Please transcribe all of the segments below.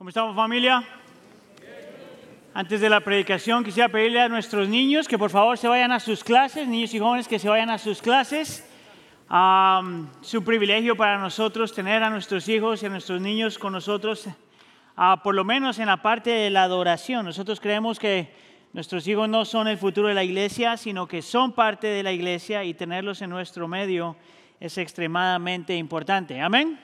¿Cómo estamos familia? Antes de la predicación quisiera pedirle a nuestros niños que por favor se vayan a sus clases, niños y jóvenes que se vayan a sus clases. es un privilegio para nosotros tener a nuestros hijos y a nuestros niños con nosotros, ah, por lo menos en la parte de la adoración. Nosotros creemos que nuestros hijos no son el futuro de la iglesia, sino que son parte de la iglesia y tenerlos en nuestro medio es extremadamente importante. Amén.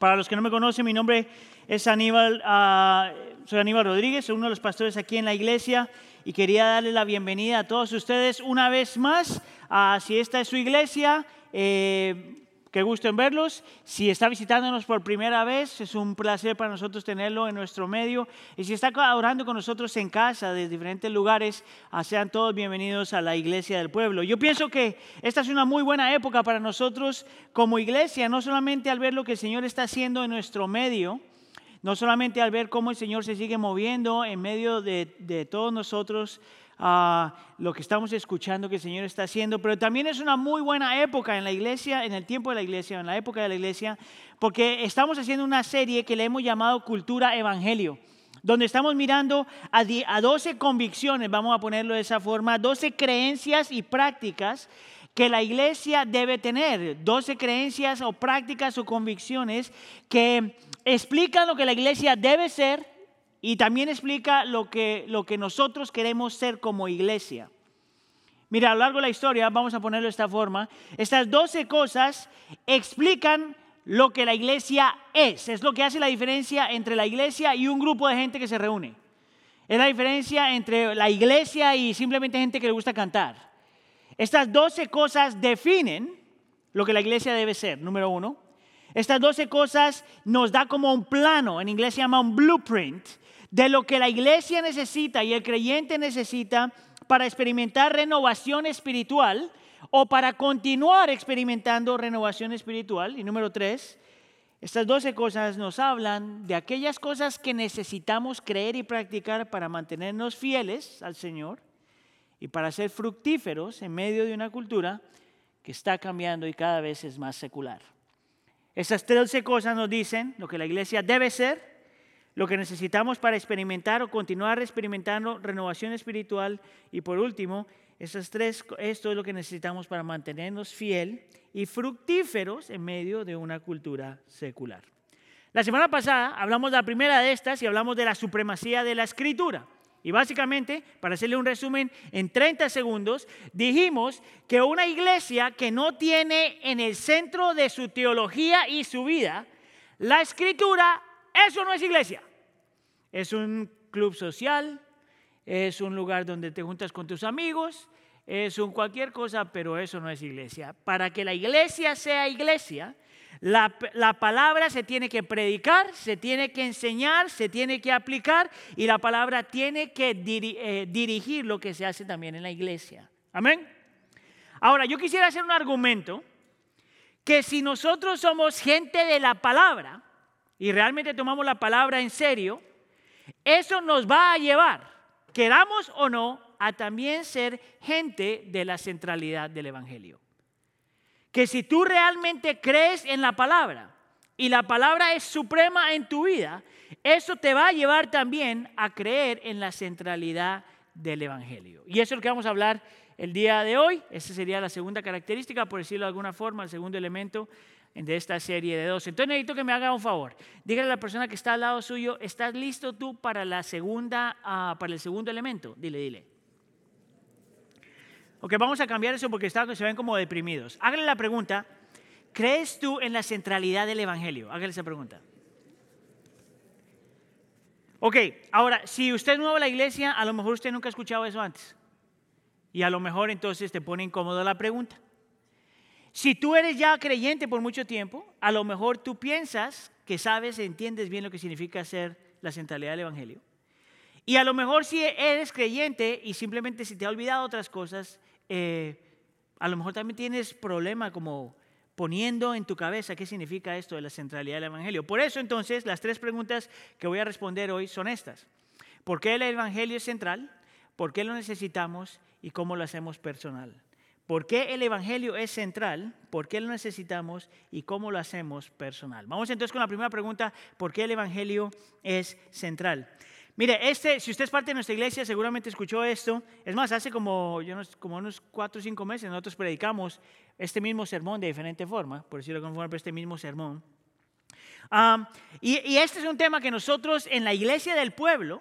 Para los que no me conocen, mi nombre es Aníbal, uh, soy Aníbal Rodríguez, soy uno de los pastores aquí en la iglesia y quería darle la bienvenida a todos ustedes una vez más. Uh, si esta es su iglesia, eh, Qué gusto en verlos. Si está visitándonos por primera vez, es un placer para nosotros tenerlo en nuestro medio. Y si está orando con nosotros en casa, de diferentes lugares, ah, sean todos bienvenidos a la iglesia del pueblo. Yo pienso que esta es una muy buena época para nosotros como iglesia, no solamente al ver lo que el Señor está haciendo en nuestro medio, no solamente al ver cómo el Señor se sigue moviendo en medio de, de todos nosotros, a lo que estamos escuchando que el Señor está haciendo, pero también es una muy buena época en la iglesia, en el tiempo de la iglesia, en la época de la iglesia, porque estamos haciendo una serie que le hemos llamado Cultura Evangelio donde estamos mirando a 12 convicciones, vamos a ponerlo de esa forma, 12 creencias y prácticas que la iglesia debe tener, 12 creencias o prácticas o convicciones que explican lo que la iglesia debe ser, y también explica lo que, lo que nosotros queremos ser como iglesia. Mira, a lo largo de la historia, vamos a ponerlo de esta forma, estas 12 cosas explican lo que la iglesia es. Es lo que hace la diferencia entre la iglesia y un grupo de gente que se reúne. Es la diferencia entre la iglesia y simplemente gente que le gusta cantar. Estas 12 cosas definen lo que la iglesia debe ser, número uno. Estas 12 cosas nos da como un plano, en inglés se llama un blueprint, de lo que la iglesia necesita y el creyente necesita para experimentar renovación espiritual o para continuar experimentando renovación espiritual. Y número tres, estas doce cosas nos hablan de aquellas cosas que necesitamos creer y practicar para mantenernos fieles al Señor y para ser fructíferos en medio de una cultura que está cambiando y cada vez es más secular. Esas trece cosas nos dicen lo que la iglesia debe ser, lo que necesitamos para experimentar o continuar experimentando renovación espiritual y por último, esas tres, esto es lo que necesitamos para mantenernos fiel y fructíferos en medio de una cultura secular. La semana pasada hablamos de la primera de estas y hablamos de la supremacía de la escritura. Y básicamente, para hacerle un resumen en 30 segundos, dijimos que una iglesia que no tiene en el centro de su teología y su vida la escritura eso no es iglesia. Es un club social, es un lugar donde te juntas con tus amigos, es un cualquier cosa, pero eso no es iglesia. Para que la iglesia sea iglesia, la, palabra se tiene que predicar, se tiene que enseñar, se tiene que aplicar y la palabra tiene que eh, dirigir lo que se hace también en la iglesia. Amén. Ahora, yo quisiera hacer un argumento que si nosotros somos gente de la palabra, y realmente tomamos la palabra en serio, eso nos va a llevar, queramos o no, a también ser gente de la centralidad del Evangelio. Que si tú realmente crees en la palabra y la palabra es suprema en tu vida, eso te va a llevar también a creer en la centralidad del Evangelio. Y eso es lo que vamos a hablar el día de hoy. Esa sería la segunda característica, por decirlo de alguna forma, el segundo elemento de esta serie de dos. Entonces necesito que me haga un favor. Dígale a la persona que está al lado suyo, ¿estás listo tú para la segunda, ah, para el segundo elemento? Dile, dile. Ok, vamos a cambiar eso porque se ven como deprimidos. Hágale la pregunta, ¿crees tú en la centralidad del Evangelio? Hágale esa pregunta. Ok, ahora, si usted es nuevo a la iglesia, a lo mejor usted nunca ha escuchado eso antes. Y a lo mejor entonces te pone incómodo la pregunta. Si tú eres ya creyente por mucho tiempo, a lo mejor tú piensas que sabes, entiendes bien lo que significa ser la centralidad del Evangelio. Y a lo mejor si eres creyente y simplemente si te ha olvidado otras cosas, eh, a lo mejor también tienes problema como poniendo en tu cabeza qué significa esto de la centralidad del Evangelio. Por eso entonces las tres preguntas que voy a responder hoy son estas. ¿Por qué el Evangelio es central? ¿Por qué lo necesitamos? ¿Y cómo lo hacemos personal? por qué el Evangelio es central, por qué lo necesitamos y cómo lo hacemos personal. Vamos entonces con la primera pregunta, ¿por qué el Evangelio es central? Mire, este, si usted es parte de nuestra iglesia, seguramente escuchó esto. Es más, hace como, yo como unos cuatro o cinco meses nosotros predicamos este mismo sermón de diferente forma, por decirlo de alguna pero este mismo sermón. y, y, este es un tema que nosotros en la iglesia del pueblo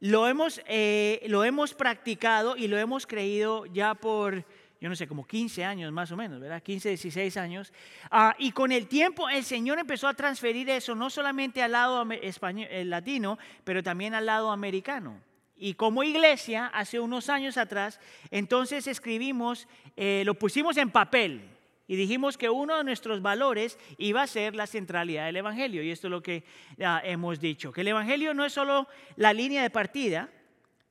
lo hemos, eh, lo hemos practicado y lo hemos creído ya por yo no sé, como 15 años más o menos, ¿verdad? 15, 16 años. Ah, y con el tiempo el Señor empezó a transferir eso no solamente al lado español, el latino, pero también al lado americano. Y como iglesia, hace unos años atrás, entonces escribimos, eh, lo pusimos en papel y dijimos que uno de nuestros valores iba a ser la centralidad del Evangelio. Y esto es lo que ah, hemos dicho, que el Evangelio no es solo la línea de partida,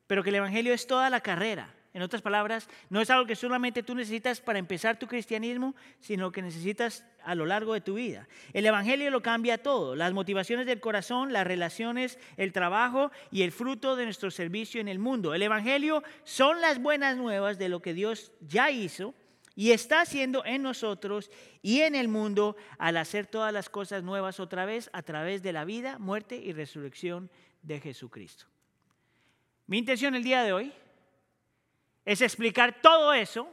pero que el Evangelio es toda la carrera. En otras palabras, no es algo que solamente tú necesitas para empezar tu cristianismo, sino que necesitas a lo largo de tu vida. El Evangelio lo cambia todo, las motivaciones del corazón, las relaciones, el trabajo y el fruto de nuestro servicio en el mundo. El Evangelio son las buenas nuevas de lo que Dios ya hizo y está haciendo en nosotros y en el mundo al hacer todas las cosas nuevas otra vez a través de la vida, muerte y resurrección de Jesucristo. Mi intención el día de hoy es explicar todo eso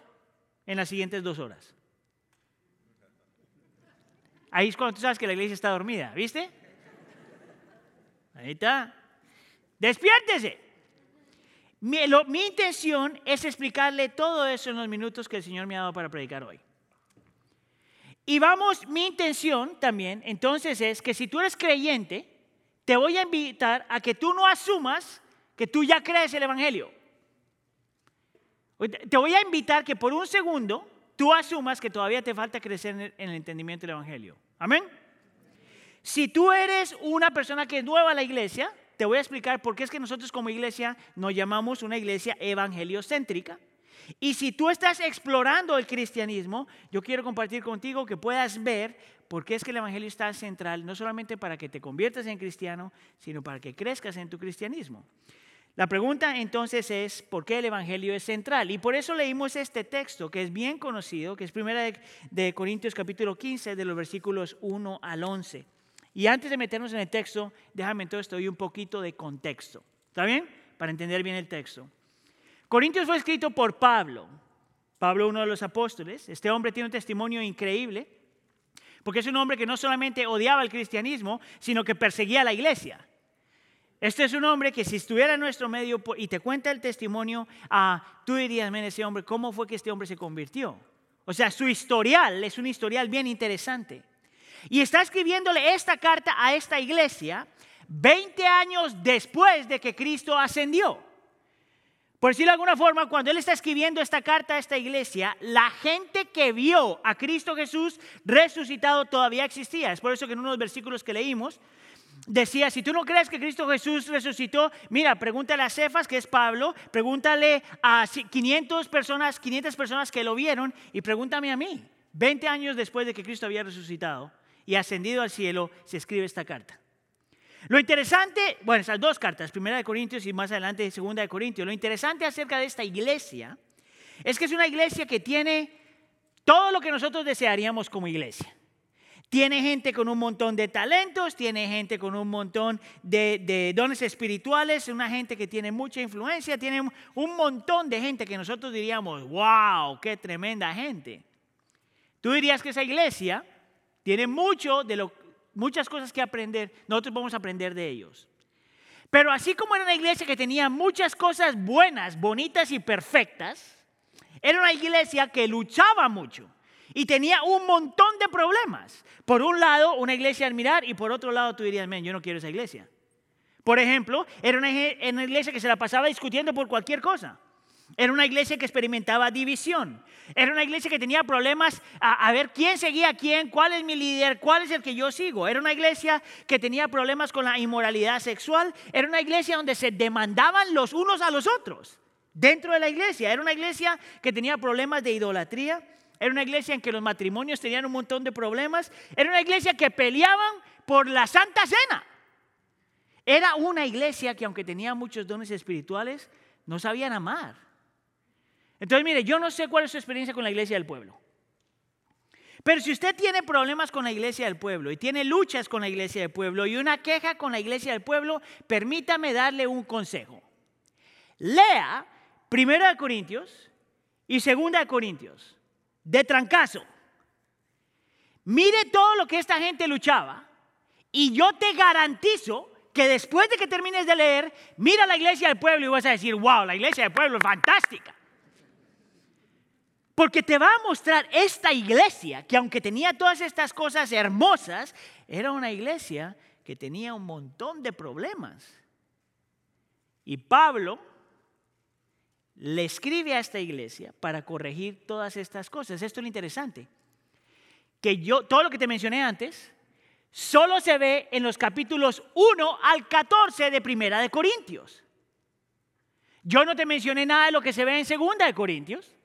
en las siguientes dos horas. Ahí es cuando tú sabes que la iglesia está dormida, ¿viste? Ahí está. Despiértese. Mi, mi, intención es explicarle todo eso en los minutos que el Señor me ha dado para predicar hoy. Y vamos, mi intención también, entonces es que si tú eres creyente, te voy a invitar a que tú no asumas que tú ya crees el Evangelio. Te voy a invitar que por un segundo tú asumas que todavía te falta crecer en el entendimiento del Evangelio. Amén. Si tú eres una persona que es nueva a la iglesia, te voy a explicar por qué es que nosotros como iglesia nos llamamos una iglesia evangeliocéntrica. Y si tú estás explorando el cristianismo, yo quiero compartir contigo que puedas ver por qué es que el Evangelio está central, no solamente para que te conviertas en cristiano, sino para que crezcas en tu cristianismo. La pregunta entonces es, ¿por qué el Evangelio es central? Y por eso leímos este texto que es bien conocido, que es primera de, Corintios capítulo 15, de los versículos 1 al 11. Y antes de meternos en el texto, déjame entonces te doy un poquito de contexto. ¿Está bien? Para entender bien el texto. Corintios fue escrito por Pablo. Pablo, uno de los apóstoles. Este hombre tiene un testimonio increíble, porque es un hombre que no solamente odiaba el cristianismo, sino que perseguía a la iglesia. Este es un hombre que si estuviera en nuestro medio y te cuenta el testimonio, ah, tú dirías, men, ese hombre, ¿cómo fue que este hombre se convirtió? O sea, su historial es un historial bien interesante. Y está escribiéndole esta carta a esta iglesia 20 años después de que Cristo ascendió. Por decirlo de alguna forma, cuando él está escribiendo esta carta a esta iglesia, la gente que vio a Cristo Jesús resucitado todavía existía. Es por eso que en unos versículos que leímos, decía, si tú no crees que Cristo Jesús resucitó, mira, pregúntale a Cefas, que es Pablo, pregúntale a 500 personas, 500 personas que lo vieron y pregúntame a mí. 20 años después de que Cristo había resucitado y ascendido al cielo, se escribe esta carta. Lo interesante, bueno, esas dos cartas, primera de Corintios y más adelante segunda de Corintios, lo interesante acerca de esta iglesia es que es una iglesia que tiene todo lo que nosotros desearíamos como iglesia. Tiene gente con un montón de talentos, tiene gente con un montón de, dones espirituales, una gente que tiene mucha influencia, tiene un montón de gente que nosotros diríamos, wow, qué tremenda gente. Tú dirías que esa iglesia tiene mucho de lo, muchas cosas que aprender, nosotros vamos a aprender de ellos. Pero así como era una iglesia que tenía muchas cosas buenas, bonitas y perfectas, era una iglesia que luchaba mucho y tenía un montón de problemas. Por un lado, una iglesia a admirar y por otro lado tú dirías, men, yo no quiero esa iglesia. Por ejemplo, era una, iglesia que se la pasaba discutiendo por cualquier cosa. Era una iglesia que experimentaba división. Era una iglesia que tenía problemas a, a, ver quién seguía a quién, cuál es mi líder, cuál es el que yo sigo. Era una iglesia que tenía problemas con la inmoralidad sexual. Era una iglesia donde se demandaban los unos a los otros dentro de la iglesia. Era una iglesia que tenía problemas de idolatría. Era una iglesia en que los matrimonios tenían un montón de problemas. Era una iglesia que peleaban por la Santa Cena. Era una iglesia que aunque tenía muchos dones espirituales, no sabían amar. Entonces, mire, yo no sé cuál es su experiencia con la iglesia del pueblo. Pero si usted tiene problemas con la iglesia del pueblo y tiene luchas con la iglesia del pueblo y una queja con la iglesia del pueblo, permítame darle un consejo. Lea Primera de Corintios y Segunda de Corintios, de trancazo. Mire todo lo que esta gente luchaba y yo te garantizo que después de que termines de leer, mira la iglesia del pueblo y vas a decir, wow, la iglesia del pueblo es fantástica. Porque te va a mostrar esta iglesia que aunque tenía todas estas cosas hermosas, era una iglesia que tenía un montón de problemas. Y Pablo le escribe a esta iglesia para corregir todas estas cosas. Esto es lo interesante. Que yo, todo lo que te mencioné antes, solo se ve en los capítulos 1 al 14 de Primera de Corintios. Yo no te mencioné nada de lo que se ve en Segunda de Corintios.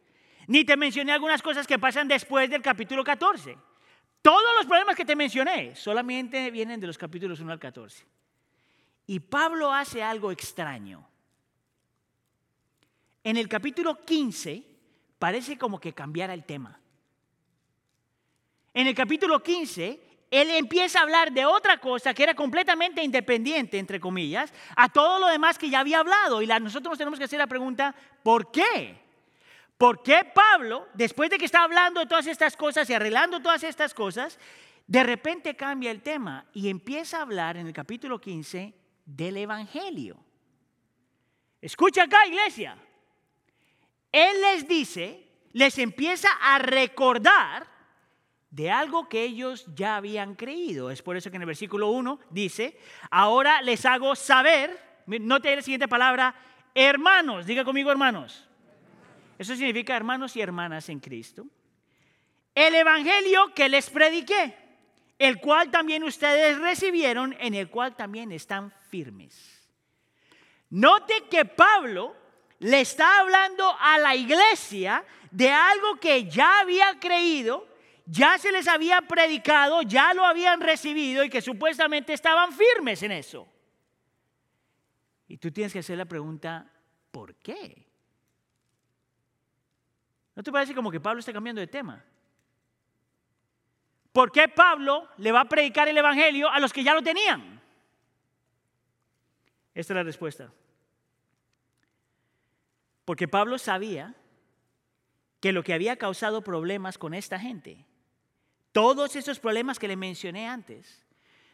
Ni te mencioné algunas cosas que pasan después del capítulo 14. Todos los problemas que te mencioné solamente vienen de los capítulos 1 al 14. Y Pablo hace algo extraño. En el capítulo 15 parece como que cambiara el tema. En el capítulo 15, él empieza a hablar de otra cosa que era completamente independiente, entre comillas, a todo lo demás que ya había hablado. Y nosotros tenemos que hacer la pregunta, ¿por qué? ¿Por qué Pablo, después de que está hablando de todas estas cosas y arreglando todas estas cosas, de repente cambia el tema y empieza a hablar en el capítulo 15 del Evangelio? Escucha acá, iglesia. Él les dice, les empieza a recordar de algo que ellos ya habían creído. Es por eso que en el versículo 1 dice, ahora les hago saber, note la siguiente palabra, hermanos, diga conmigo hermanos. Eso significa hermanos y hermanas en Cristo. El Evangelio que les prediqué, el cual también ustedes recibieron, en el cual también están firmes. Note que Pablo le está hablando a la iglesia de algo que ya había creído, ya se les había predicado, ya lo habían recibido y que supuestamente estaban firmes en eso. Y tú tienes que hacer la pregunta, ¿por qué? ¿No te parece como que Pablo está cambiando de tema? ¿Por qué Pablo le va a predicar el Evangelio a los que ya lo tenían? Esta es la respuesta. Porque Pablo sabía que lo que había causado problemas con esta gente, todos esos problemas que le mencioné antes,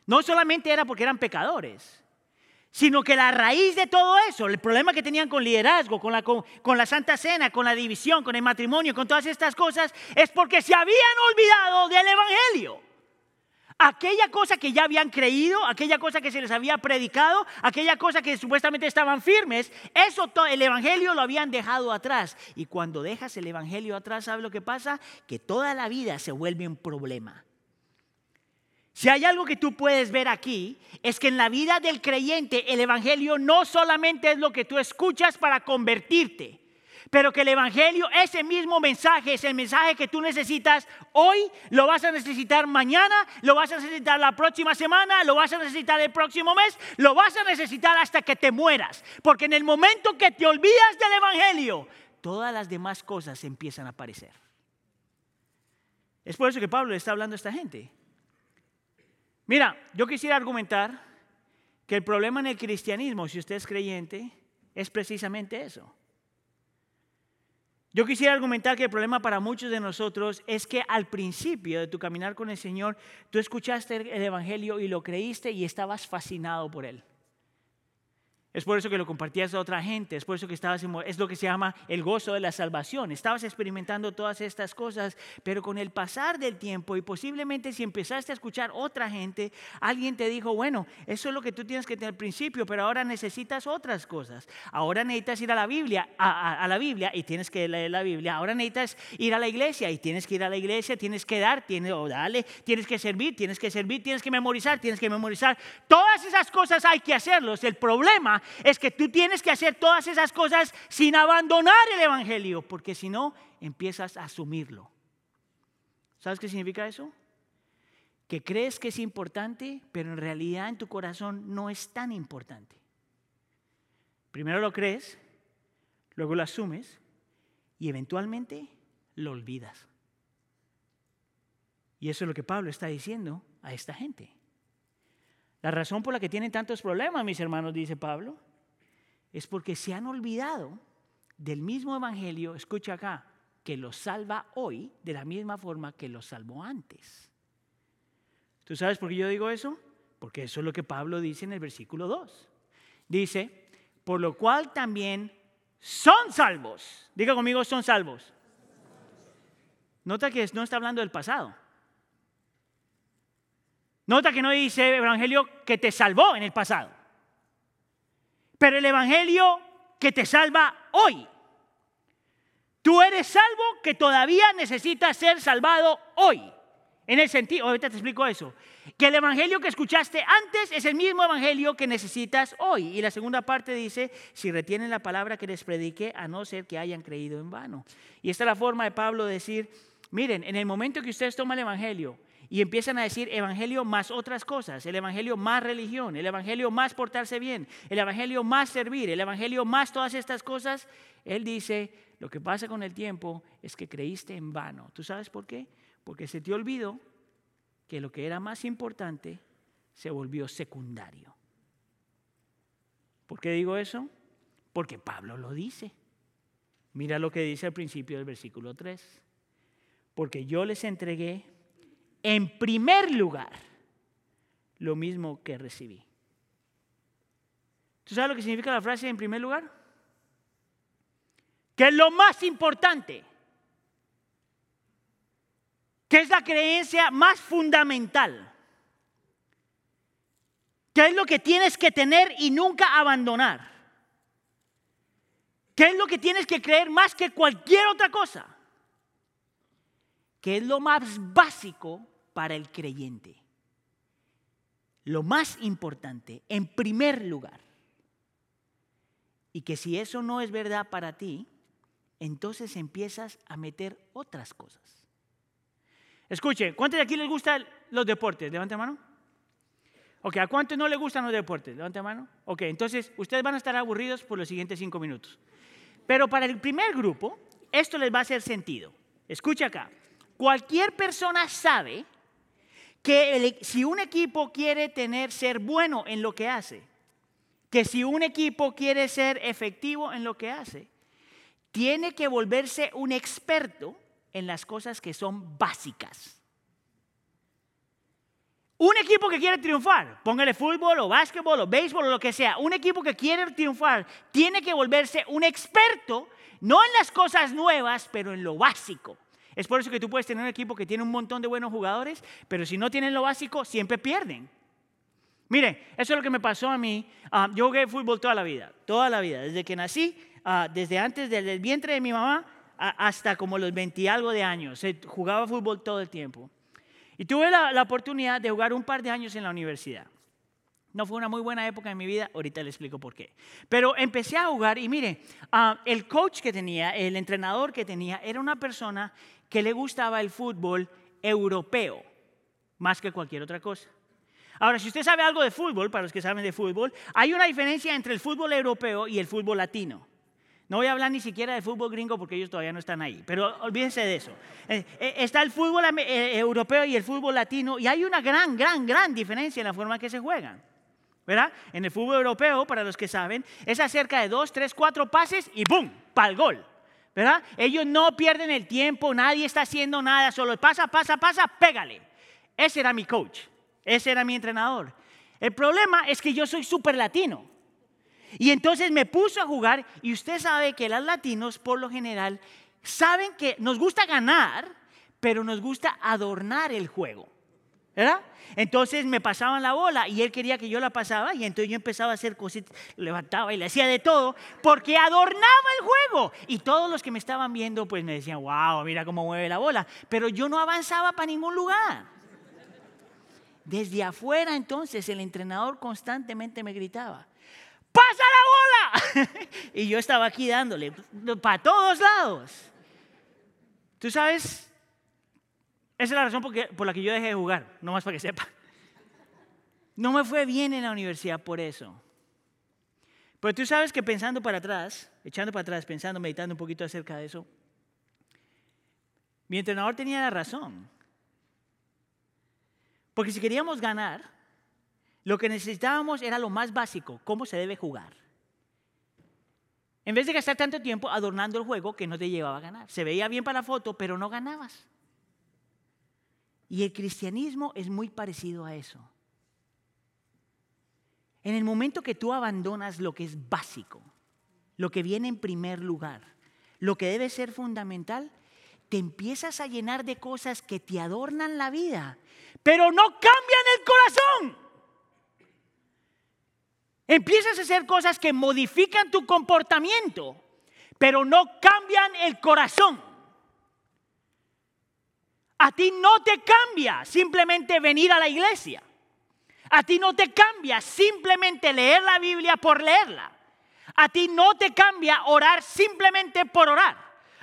no solamente era porque eran pecadores, sino que la raíz de todo eso, el problema que tenían con liderazgo, con la, con, la Santa Cena, con la división, con el matrimonio, con todas estas cosas, es porque se habían olvidado del Evangelio. Aquella cosa que ya habían creído, aquella cosa que se les había predicado, aquella cosa que supuestamente estaban firmes, eso el Evangelio lo habían dejado atrás. Y cuando dejas el Evangelio atrás, ¿sabes lo que pasa? Que toda la vida se vuelve un problema. Si hay algo que tú puedes ver aquí, es que en la vida del creyente el Evangelio no solamente es lo que tú escuchas para convertirte, pero que el Evangelio, ese mismo mensaje, es el mensaje que tú necesitas hoy, lo vas a necesitar mañana, lo vas a necesitar la próxima semana, lo vas a necesitar el próximo mes, lo vas a necesitar hasta que te mueras. Porque en el momento que te olvidas del Evangelio, todas las demás cosas empiezan a aparecer. Es por eso que Pablo le está hablando a esta gente. Mira, yo quisiera argumentar que el problema en el cristianismo, si usted es creyente, es precisamente eso. Yo quisiera argumentar que el problema para muchos de nosotros es que al principio de tu caminar con el Señor, tú escuchaste el Evangelio y lo creíste y estabas fascinado por él. Es por eso que lo compartías a otra gente, es por eso que estabas, es lo que se llama el gozo de la salvación. Estabas experimentando todas estas cosas, pero con el pasar del tiempo y posiblemente si empezaste a escuchar otra gente, alguien te dijo, bueno, eso es lo que tú tienes que tener al principio, pero ahora necesitas otras cosas. Ahora necesitas ir a la Biblia, a, la Biblia y tienes que leer la Biblia. Ahora necesitas ir a la iglesia y tienes que ir a la iglesia, tienes que dar, tienes, o dale, tienes que servir, tienes que servir, tienes que memorizar, tienes que memorizar. Todas esas cosas hay que hacerlos. El problema es que tú tienes que hacer todas esas cosas sin abandonar el Evangelio, porque si no, empiezas a asumirlo. ¿Sabes qué significa eso? Que crees que es importante, pero en realidad en tu corazón no es tan importante. Primero lo crees, luego lo asumes, y eventualmente lo olvidas. Y eso es lo que Pablo está diciendo a esta gente. La razón por la que tienen tantos problemas, mis hermanos, dice Pablo, es porque se han olvidado del mismo evangelio, escucha acá, que los salva hoy de la misma forma que los salvó antes. ¿Tú sabes por qué yo digo eso? Porque eso es lo que Pablo dice en el versículo 2. Dice, por lo cual también son salvos. Diga conmigo, son salvos. Nota que no está hablando del pasado. Nota que no dice evangelio que te salvó en el pasado, pero el evangelio que te salva hoy. Tú eres salvo que todavía necesitas ser salvado hoy. En el sentido, ahorita te explico eso, que el evangelio que escuchaste antes es el mismo evangelio que necesitas hoy. Y la segunda parte dice, si retienen la palabra que les prediqué, a no ser que hayan creído en vano. Y esta es la forma de Pablo de decir, miren, en el momento que ustedes toman el evangelio y empiezan a decir evangelio más otras cosas, el evangelio más religión, el evangelio más portarse bien, el evangelio más servir, el evangelio más todas estas cosas, él dice, lo que pasa con el tiempo es que creíste en vano. ¿Tú sabes por qué? Porque se te olvidó que lo que era más importante se volvió secundario. ¿Por qué digo eso? Porque Pablo lo dice. Mira lo que dice al principio del versículo 3. Porque yo les entregué en primer lugar lo mismo que recibí. ¿Tú sabes lo que significa la frase en primer lugar? Que es lo más importante. Que es la creencia más fundamental. Que es lo que tienes que tener y nunca abandonar. Que es lo que tienes que creer más que cualquier otra cosa. Que es lo más básico para el creyente. Lo más importante, en primer lugar. Y que si eso no es verdad para ti, entonces empiezas a meter otras cosas. Escuche, ¿cuántos de aquí les gustan los deportes? Levante mano. Ok, ¿a cuántos no les gustan los deportes? Levante mano. Ok, entonces ustedes van a estar aburridos por los siguientes cinco minutos. Pero para el primer grupo, esto les va a hacer sentido. Escucha acá. Cualquier persona sabe que si un equipo quiere tener, ser bueno en lo que hace, que si un equipo quiere ser efectivo en lo que hace, tiene que volverse un experto en las cosas que son básicas. Un equipo que quiere triunfar, póngale fútbol o básquetbol o béisbol o lo que sea, un equipo que quiere triunfar tiene que volverse un experto, no en las cosas nuevas, pero en lo básico. Es por eso que tú puedes tener un equipo que tiene un montón de buenos jugadores, pero si no tienen lo básico, siempre pierden. Mire, eso es lo que me pasó a mí. Ah, yo jugué fútbol toda la vida, toda la vida, desde que nací, ah, desde antes del vientre de mi mamá hasta como los 20 y algo de años. jugaba fútbol todo el tiempo. Y tuve la, la oportunidad de jugar un par de años en la universidad. No fue una muy buena época en mi vida, ahorita le explico por qué. Pero empecé a jugar y mire, ah, el coach que tenía, el entrenador que tenía, era una persona que le gustaba el fútbol europeo más que cualquier otra cosa. Ahora, si usted sabe algo de fútbol, para los que saben de fútbol, hay una diferencia entre el fútbol europeo y el fútbol latino. No voy a hablar ni siquiera de fútbol gringo porque ellos todavía no están ahí, pero olvídense de eso. Eh, eh, está el fútbol eh, europeo y el fútbol latino y hay una gran, gran, gran diferencia en la forma en que se juegan. ¿Verdad? En el fútbol europeo, para los que saben, es acerca de dos, tres, cuatro pases y ¡boom! Para el gol. ¿Verdad? Ellos no pierden el tiempo, nadie está haciendo nada, solo pasa, pasa, pasa, pégale. Ese era mi coach, ese era mi entrenador. El problema es que yo soy súper latino. Y entonces me puso a jugar y usted sabe que los latinos por lo general saben que nos gusta ganar, pero nos gusta adornar el juego. ¿Verdad? Entonces me pasaban la bola y él quería que yo la pasaba y entonces yo empezaba a hacer cositas, levantaba y le hacía de todo porque adornaba el juego. Y todos los que me estaban viendo pues me decían, wow, mira cómo mueve la bola. Pero yo no avanzaba para ningún lugar. Desde afuera entonces el entrenador constantemente me gritaba, pasa la bola. y yo estaba aquí dándole para todos lados. ¿Tú sabes? Esa es la razón por la que yo dejé de jugar, no más para que sepa. No me fue bien en la universidad por eso. Pero tú sabes que pensando para atrás, echando para atrás, pensando, meditando un poquito acerca de eso, Mi entrenador tenía la razón. Porque si queríamos ganar, lo que necesitábamos era lo más básico, cómo se debe jugar. En vez de gastar tanto tiempo adornando el juego que no te llevaba a ganar. Se veía bien para la foto, pero no ganabas. Y el cristianismo es muy parecido a eso. En el momento que tú abandonas lo que es básico, lo que viene en primer lugar, lo que debe ser fundamental, te empiezas a llenar de cosas que te adornan la vida, pero no cambian el corazón. Empiezas a hacer cosas que modifican tu comportamiento, pero no cambian el corazón. A ti no te cambia simplemente venir a la iglesia. A ti no te cambia simplemente leer la Biblia por leerla. A ti no te cambia orar simplemente por orar.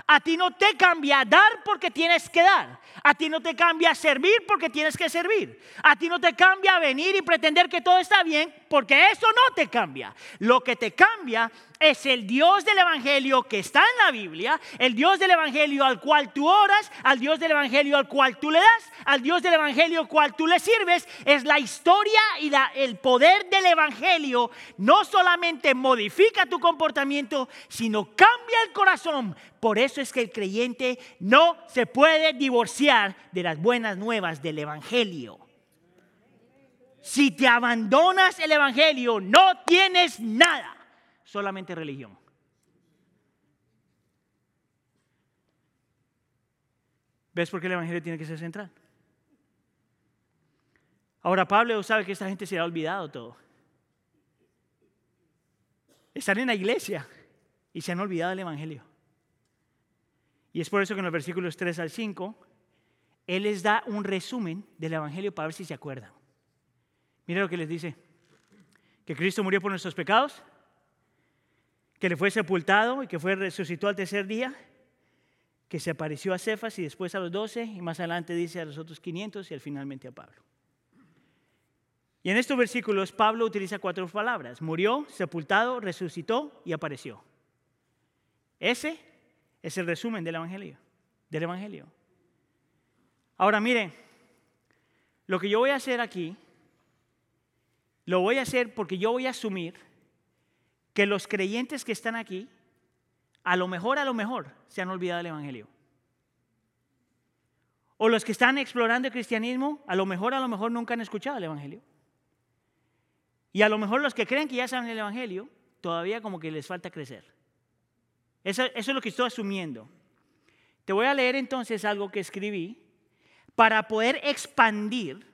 A ti no te cambia dar porque tienes que dar. A ti no te cambia servir porque tienes que servir. A ti no te cambia venir y pretender que todo está bien porque eso no te cambia. Lo que te cambia es el Dios del Evangelio que está en la Biblia, el Dios del Evangelio al cual tú oras, al Dios del Evangelio al cual tú le das, al Dios del Evangelio al cual tú le sirves. Es la historia y el poder del Evangelio no solamente modifica tu comportamiento, sino cambia el corazón. Por eso es que el creyente no se puede divorciar de las buenas nuevas del Evangelio. Si te abandonas el Evangelio, no tienes nada, solamente religión. ¿Ves por qué el Evangelio tiene que ser central? Ahora Pablo sabe que esta gente se ha olvidado todo. Están en la iglesia y se han olvidado del Evangelio. Y es por eso que en los versículos 3 al 5, Él les da un resumen del Evangelio para ver si se acuerdan. Mira lo que les dice. Que Cristo murió por nuestros pecados, que le fue sepultado y que fue resucitó al tercer día, que se apareció a Cefas y después a los doce y más adelante dice a los otros 500 y al finalmente a Pablo. Y en estos versículos Pablo utiliza cuatro palabras. Murió, sepultado, resucitó y apareció. Ese es el resumen del Evangelio. Del Evangelio. Ahora miren, lo que yo voy a hacer aquí lo voy a hacer porque yo voy a asumir que los creyentes que están aquí, a lo mejor, a lo mejor, se han olvidado del Evangelio. O los que están explorando el cristianismo, a lo mejor, a lo mejor nunca han escuchado el Evangelio. Y a lo mejor los que creen que ya saben el Evangelio, todavía como que les falta crecer. Eso, eso es lo que estoy asumiendo. Te voy a leer entonces algo que escribí para poder expandir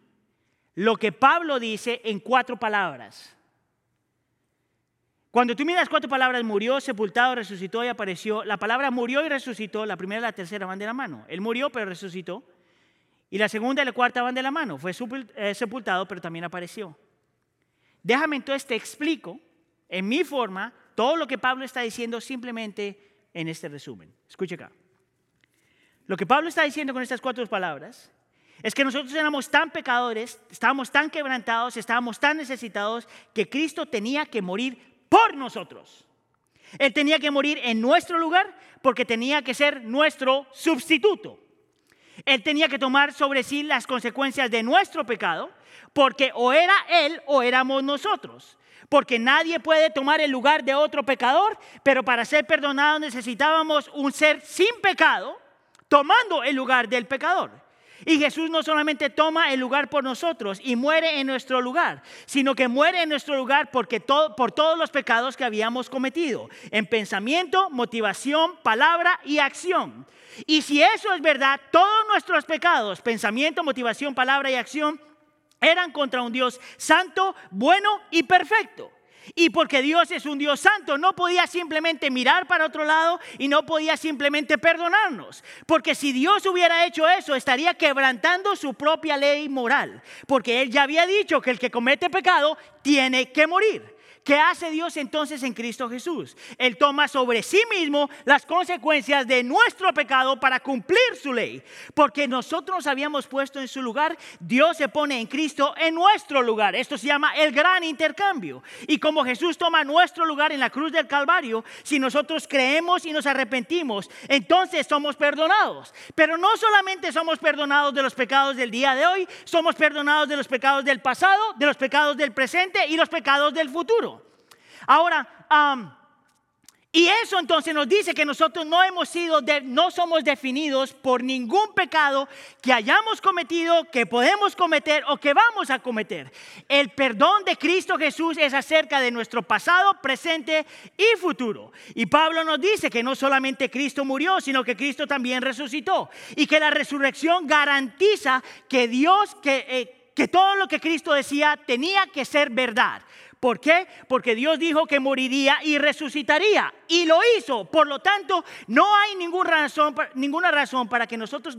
lo que Pablo dice en cuatro palabras. Cuando tú miras cuatro palabras, murió, sepultado, resucitó y apareció, la palabra murió y resucitó, la primera y la tercera van de la mano. Él murió pero resucitó. Y la segunda y la cuarta van de la mano. Fue eh, sepultado pero también apareció. Déjame entonces te explico en mi forma todo lo que Pablo está diciendo simplemente en este resumen. Escuche acá. Lo que Pablo está diciendo con estas cuatro palabras es que nosotros éramos tan pecadores, estábamos tan quebrantados, estábamos tan necesitados que Cristo tenía que morir por nosotros. Él tenía que morir en nuestro lugar porque tenía que ser nuestro sustituto. Él tenía que tomar sobre sí las consecuencias de nuestro pecado porque o era Él o éramos nosotros. Porque nadie puede tomar el lugar de otro pecador, pero para ser perdonados necesitábamos un ser sin pecado tomando el lugar del pecador. Y Jesús no solamente toma el lugar por nosotros y muere en nuestro lugar, sino que muere en nuestro lugar porque por todos los pecados que habíamos cometido, en pensamiento, motivación, palabra y acción. Y si eso es verdad, todos nuestros pecados, pensamiento, motivación, palabra y acción, eran contra un Dios santo, bueno y perfecto. Y porque Dios es un Dios santo, no podía simplemente mirar para otro lado y no podía simplemente perdonarnos. Porque si Dios hubiera hecho eso, estaría quebrantando su propia ley moral. Porque Él ya había dicho que el que comete pecado tiene que morir. ¿Qué hace Dios entonces en Cristo Jesús? Él toma sobre sí mismo las consecuencias de nuestro pecado para cumplir su ley. Porque nosotros nos habíamos puesto en su lugar, Dios se pone en Cristo en nuestro lugar. Esto se llama el gran intercambio. Y como Jesús toma nuestro lugar en la cruz del Calvario, si nosotros creemos y nos arrepentimos, entonces somos perdonados. Pero no solamente somos perdonados de los pecados del día de hoy, somos perdonados de los pecados del pasado, de los pecados del presente y los pecados del futuro. Ahora, y eso entonces nos dice que nosotros no hemos sido, no somos definidos por ningún pecado que hayamos cometido, que podemos cometer o que vamos a cometer. El perdón de Cristo Jesús es acerca de nuestro pasado, presente y futuro. Y Pablo nos dice que no solamente Cristo murió, sino que Cristo también resucitó. Y que la resurrección garantiza que Dios, que, eh, que todo lo que Cristo decía tenía que ser verdad. ¿Por qué? Porque Dios dijo que moriría y resucitaría. Y lo hizo. Por lo tanto, no hay ninguna razón, ninguna razón para que nosotros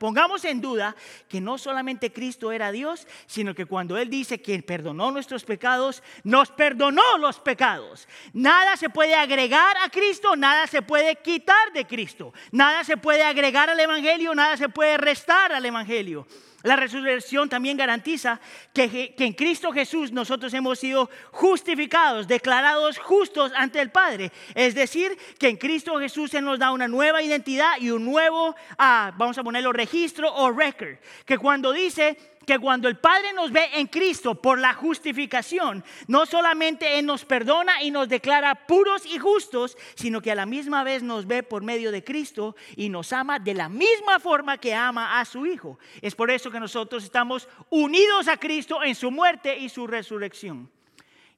pongamos en duda que no solamente Cristo era Dios, sino que cuando Él dice que perdonó nuestros pecados, nos perdonó los pecados. Nada se puede agregar a Cristo, nada se puede quitar de Cristo. Nada se puede agregar al Evangelio, nada se puede restar al Evangelio. La resurrección también garantiza que, en Cristo Jesús nosotros hemos sido justificados, declarados justos ante el Padre. Es decir, que en Cristo Jesús se nos da una nueva identidad y un nuevo, ah, vamos a ponerlo, registro o record. Que cuando dice que cuando el Padre nos ve en Cristo por la justificación, no solamente Él nos perdona y nos declara puros y justos, sino que a la misma vez nos ve por medio de Cristo y nos ama de la misma forma que ama a su Hijo. Es por eso que nosotros estamos unidos a Cristo en su muerte y su resurrección.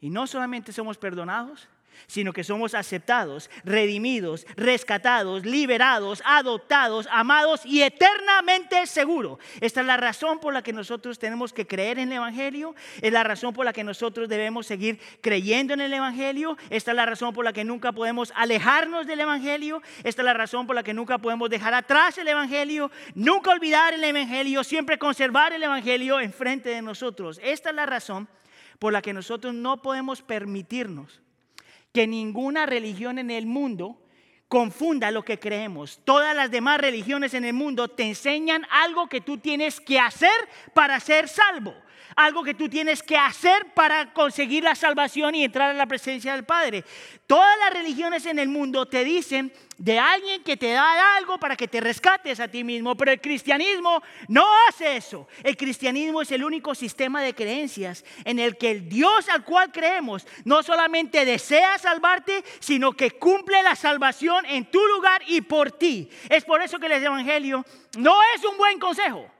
Y no solamente somos perdonados, sino que somos aceptados, redimidos, rescatados, liberados, adoptados, amados y eternamente seguros. Esta es la razón por la que nosotros tenemos que creer en el Evangelio, es la razón por la que nosotros debemos seguir creyendo en el Evangelio, esta es la razón por la que nunca podemos alejarnos del Evangelio, esta es la razón por la que nunca podemos dejar atrás el Evangelio, nunca olvidar el Evangelio, siempre conservar el Evangelio enfrente de nosotros. Esta es la razón por la que nosotros no podemos permitirnos que ninguna religión en el mundo confunda lo que creemos. Todas las demás religiones en el mundo te enseñan algo que tú tienes que hacer para ser salvo algo que tú tienes que hacer para conseguir la salvación y entrar a la presencia del Padre. Todas las religiones en el mundo te dicen de alguien que te da algo para que te rescates a ti mismo, pero el cristianismo no hace eso. El cristianismo es el único sistema de creencias en el que el Dios al cual creemos no solamente desea salvarte, sino que cumple la salvación en tu lugar y por ti. Es por eso que el Evangelio no es un buen consejo.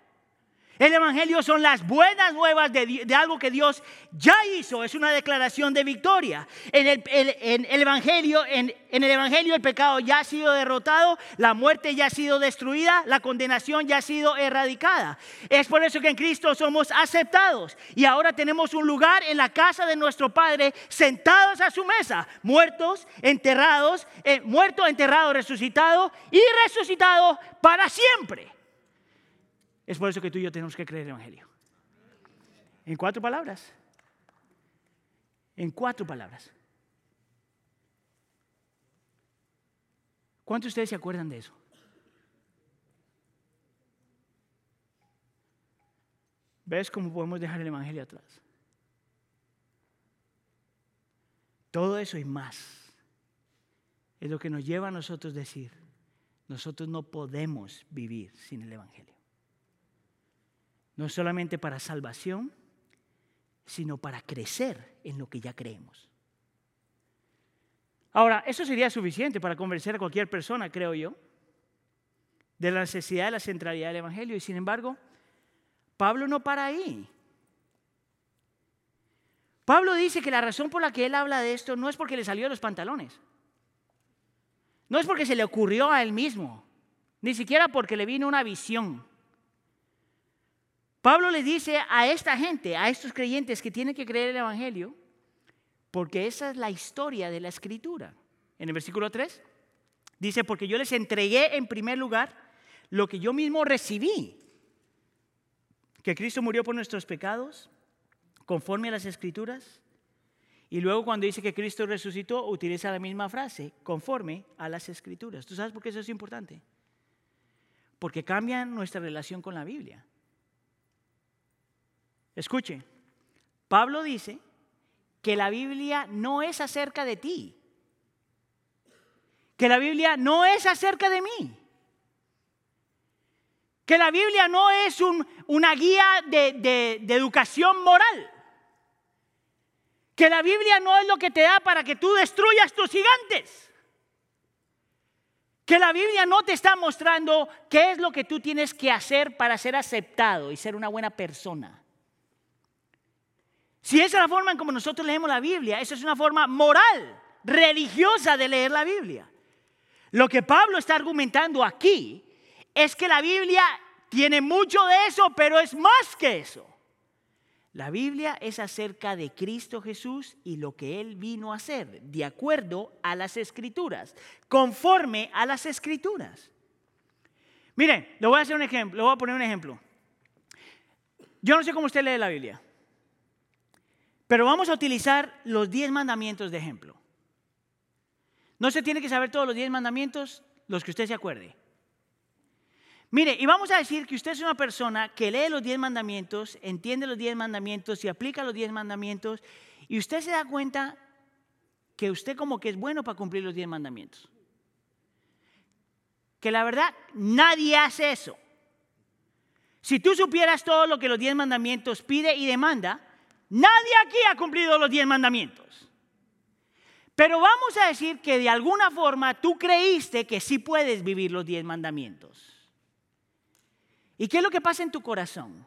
El Evangelio son las buenas nuevas de, algo que Dios ya hizo. Es una declaración de victoria. En el, Evangelio, en, el Evangelio el pecado ya ha sido derrotado, la muerte ya ha sido destruida, la condenación ya ha sido erradicada. Es por eso que en Cristo somos aceptados y ahora tenemos un lugar en la casa de nuestro Padre, sentados a su mesa, muertos, enterrados, eh, muerto, enterrado, resucitado y resucitado para siempre. Es por eso que tú y yo tenemos que creer el Evangelio. En cuatro palabras. En cuatro palabras. ¿Cuántos de ustedes se acuerdan de eso? ¿Ves cómo podemos dejar el Evangelio atrás? Todo eso y más es lo que nos lleva a nosotros decir, nosotros no podemos vivir sin el Evangelio. No solamente para salvación, sino para crecer en lo que ya creemos. Ahora, eso sería suficiente para convencer a cualquier persona, creo yo, de la necesidad de la centralidad del Evangelio. Y sin embargo, Pablo no para ahí. Pablo dice que la razón por la que él habla de esto no es porque le salió de los pantalones. No es porque se le ocurrió a él mismo. Ni siquiera porque le vino una visión. Pablo le dice a esta gente, a estos creyentes que tienen que creer el Evangelio, porque esa es la historia de la escritura. En el versículo 3 dice, porque yo les entregué en primer lugar lo que yo mismo recibí, que Cristo murió por nuestros pecados, conforme a las escrituras, Y luego cuando dice que Cristo resucitó, utiliza la misma frase, conforme a las escrituras. ¿Tú sabes por qué eso es importante? Porque cambia nuestra relación con la Biblia. Escuche, Pablo dice que la Biblia no es acerca de ti, que la Biblia no es acerca de mí, que la Biblia no es una guía de, de educación moral, que la Biblia no es lo que te da para que tú destruyas tus gigantes. Que la Biblia no te está mostrando qué es lo que tú tienes que hacer para ser aceptado y ser una buena persona. Si esa es la forma en como nosotros leemos la Biblia, eso es una forma moral, religiosa de leer la Biblia. Lo que Pablo está argumentando aquí es que la Biblia tiene mucho de eso, pero es más que eso. La Biblia es acerca de Cristo Jesús y lo que Él vino a hacer, de acuerdo a las escrituras, conforme a las escrituras. Miren, le voy a hacer un ejemplo, le voy a poner un ejemplo. Yo no sé cómo usted lee la Biblia. Pero vamos a utilizar los diez mandamientos de ejemplo. No se tiene que saber todos los diez mandamientos, los que usted se acuerde. Mire, y vamos a decir que usted es una persona que lee los diez mandamientos, entiende los diez mandamientos y aplica los diez mandamientos, y usted se da cuenta que usted como que es bueno para cumplir los diez mandamientos. Que la verdad, nadie hace eso. Si tú supieras todo lo que los diez mandamientos pide y demanda, Nadie aquí ha cumplido los diez mandamientos. Pero vamos a decir que de alguna forma tú creíste que sí puedes vivir los diez mandamientos. ¿Y qué es lo que pasa en tu corazón?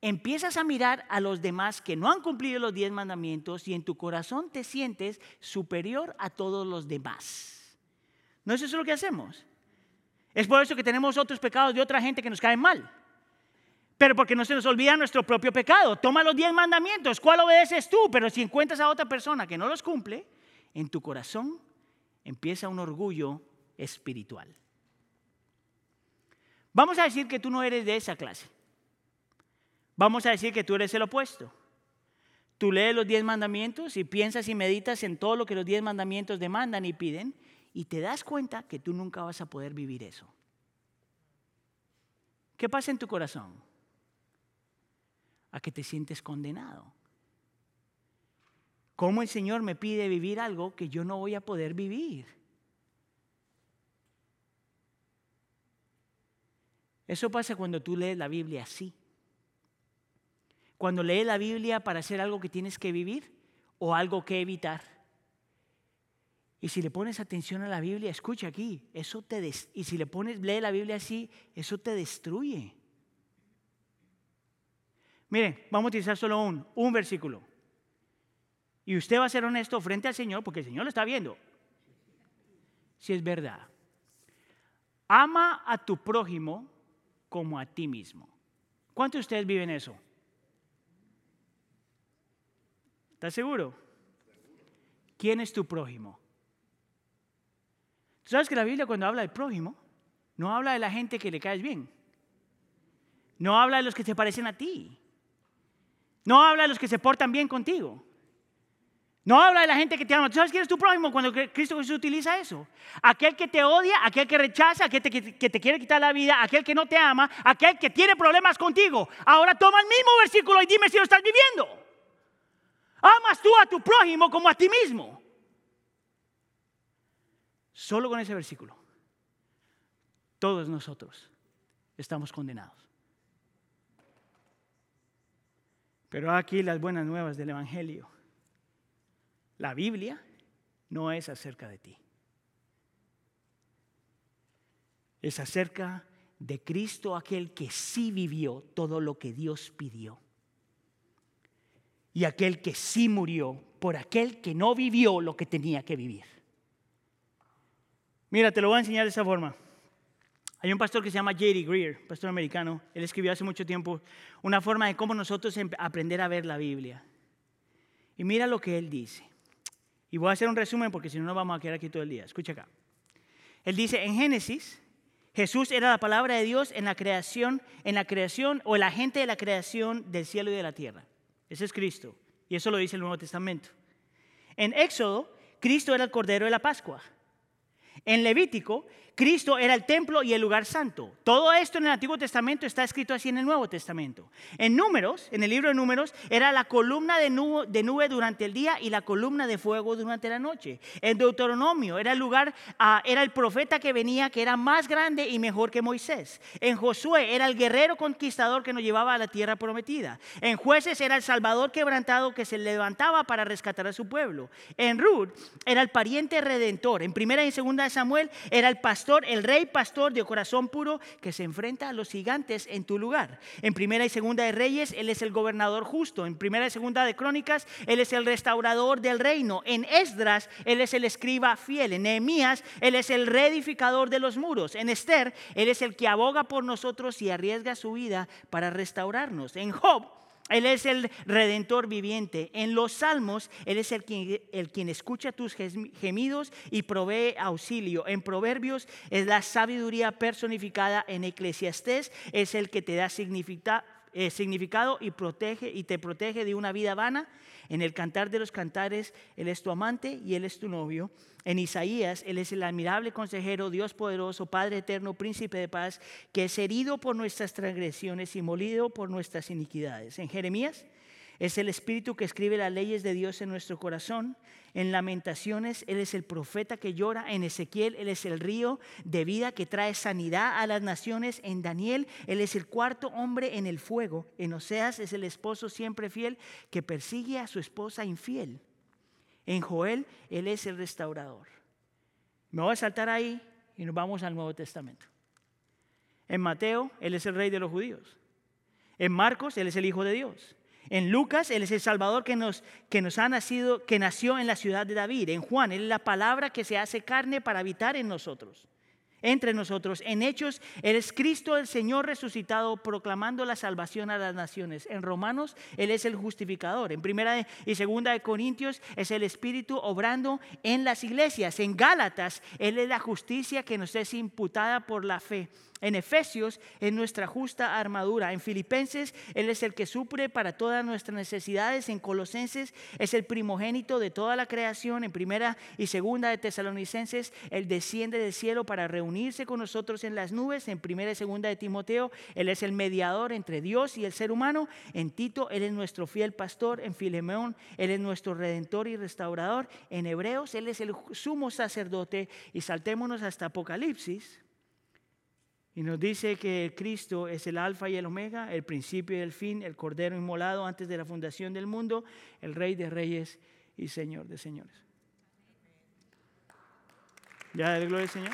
Empiezas a mirar a los demás que no han cumplido los diez mandamientos y en tu corazón te sientes superior a todos los demás. ¿No es eso lo que hacemos? Es por eso que tenemos otros pecados de otra gente que nos caen mal. Pero porque no se nos olvida nuestro propio pecado. Toma los diez mandamientos. ¿Cuál obedeces tú? Pero si encuentras a otra persona que no los cumple, en tu corazón empieza un orgullo espiritual. Vamos a decir que tú no eres de esa clase. Vamos a decir que tú eres el opuesto. Tú lees los diez mandamientos y piensas y meditas en todo lo que los diez mandamientos demandan y piden y te das cuenta que tú nunca vas a poder vivir eso. ¿Qué pasa en tu corazón? A que te sientes condenado. ¿Cómo el Señor me pide vivir algo que yo no voy a poder vivir? Eso pasa cuando tú lees la Biblia así. Cuando lees la Biblia para hacer algo que tienes que vivir o algo que evitar. Y si le pones atención a la Biblia, escucha aquí, eso te y si le pones lee la Biblia así, eso te destruye. Mire, vamos a utilizar solo un, un versículo. Y usted va a ser honesto frente al Señor porque el Señor lo está viendo. Si es verdad. Ama a tu prójimo como a ti mismo. ¿Cuántos de ustedes viven eso? ¿Estás seguro? ¿Quién es tu prójimo? ¿Tú sabes que la Biblia cuando habla del prójimo, no habla de la gente que le caes bien? No habla de los que se parecen a ti. No habla de los que se portan bien contigo. No habla de la gente que te ama. ¿Tú sabes quién es tu prójimo cuando Cristo Jesús utiliza eso? Aquel que te odia, aquel que rechaza, aquel que te quiere quitar la vida, aquel que no te ama, aquel que tiene problemas contigo. Ahora toma el mismo versículo y dime si lo estás viviendo. Amas tú a tu prójimo como a ti mismo. Solo con ese versículo. Todos nosotros estamos condenados. Pero aquí las buenas nuevas del Evangelio. La Biblia no es acerca de ti. Es acerca de Cristo aquel que sí vivió todo lo que Dios pidió. Y aquel que sí murió por aquel que no vivió lo que tenía que vivir. Mira, te lo voy a enseñar de esa forma. Hay un pastor que se llama J.D. Greer, pastor americano. Él escribió hace mucho tiempo una forma de cómo nosotros em, aprender a ver la Biblia. Y mira lo que él dice. Y voy a hacer un resumen porque si no, nos vamos a quedar aquí todo el día. Escucha acá. Él dice, en Génesis, Jesús era la palabra de Dios en la creación, en la creación o el agente de la creación del cielo y de la tierra. Ese es Cristo. Y eso lo dice el Nuevo Testamento. En Éxodo, Cristo era el Cordero de la Pascua. En Levítico, Cristo era el templo y el lugar santo. Todo esto en el Antiguo Testamento está escrito así en el Nuevo Testamento. En Números, en el libro de Números, era la columna de nube, durante el día y la columna de fuego durante la noche. En Deuteronomio era el lugar, ah, era el profeta que venía que era más grande y mejor que Moisés. En Josué era el guerrero conquistador que nos llevaba a la tierra prometida. En Jueces era el salvador quebrantado que se levantaba para rescatar a su pueblo. En Ruth era el pariente redentor. En primera y segunda de Samuel era el pastor el rey pastor de corazón puro que se enfrenta a los gigantes en tu lugar. En primera y segunda de Reyes, él es el gobernador justo. En primera y segunda de Crónicas, él es el restaurador del reino. En Esdras, él es el escriba fiel. En Nehemías, él es el reedificador de los muros. En Esther, él es el que aboga por nosotros y arriesga su vida para restaurarnos. En Job, él es el redentor viviente. En los salmos, Él es el quien, escucha tus gemidos y provee auxilio. En proverbios es la sabiduría personificada. En eclesiastés es el que te da eh, significado y, protege, y te protege de una vida vana. En el cantar de los cantares, Él es tu amante y Él es tu novio. En Isaías, Él es el admirable consejero, Dios poderoso, Padre eterno, príncipe de paz, que es herido por nuestras transgresiones y molido por nuestras iniquidades. En Jeremías, es el Espíritu que escribe las leyes de Dios en nuestro corazón. En Lamentaciones, Él es el profeta que llora. En Ezequiel, Él es el río de vida que trae sanidad a las naciones. En Daniel, Él es el cuarto hombre en el fuego. En Oseas, es el esposo siempre fiel que persigue a su esposa infiel. En Joel, Él es el restaurador. Me voy a saltar ahí y nos vamos al Nuevo Testamento. En Mateo, Él es el rey de los judíos. En Marcos, Él es el Hijo de Dios. En Lucas, Él es el Salvador que nos, que nos ha nacido, que nació en la ciudad de David. En Juan, Él es la palabra que se hace carne para habitar en nosotros entre nosotros. En Hechos, Él es Cristo el Señor resucitado, proclamando la salvación a las naciones. En Romanos, Él es el justificador. En Primera y Segunda de Corintios, es el Espíritu obrando en las iglesias. En Gálatas, Él es la justicia que nos es imputada por la fe. En Efesios es nuestra justa armadura. En Filipenses Él es el que suple para todas nuestras necesidades. En Colosenses es el primogénito de toda la creación. En primera y segunda de Tesalonicenses Él desciende del cielo para reunirse con nosotros en las nubes. En primera y segunda de Timoteo Él es el mediador entre Dios y el ser humano. En Tito Él es nuestro fiel pastor. En Filemón Él es nuestro redentor y restaurador. En Hebreos Él es el sumo sacerdote. Y saltémonos hasta Apocalipsis y nos dice que Cristo es el alfa y el omega, el principio y el fin, el cordero inmolado antes de la fundación del mundo, el rey de reyes y señor de señores. ¿Ya de gloria al Señor?